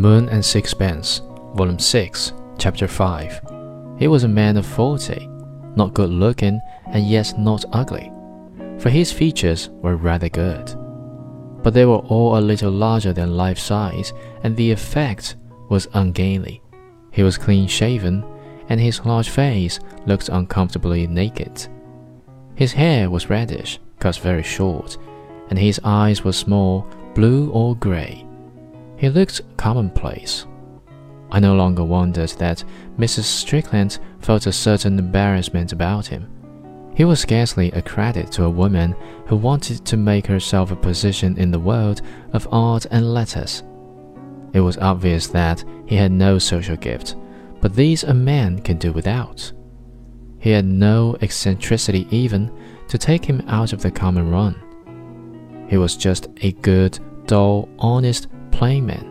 Moon and Sixpence, Volume 6, Chapter 5. He was a man of forty, not good looking and yet not ugly, for his features were rather good. But they were all a little larger than life size, and the effect was ungainly. He was clean shaven, and his large face looked uncomfortably naked. His hair was reddish, cut very short, and his eyes were small, blue or gray. He looked commonplace. I no longer wondered that Mrs. Strickland felt a certain embarrassment about him. He was scarcely a credit to a woman who wanted to make herself a position in the world of art and letters. It was obvious that he had no social gift, but these a man can do without. He had no eccentricity even to take him out of the common run. He was just a good, dull, honest, plain man.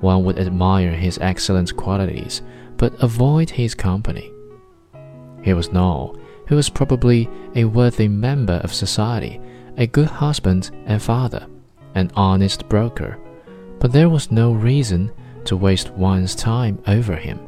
One would admire his excellent qualities, but avoid his company. He was Noel, who was probably a worthy member of society, a good husband and father, an honest broker, but there was no reason to waste one's time over him.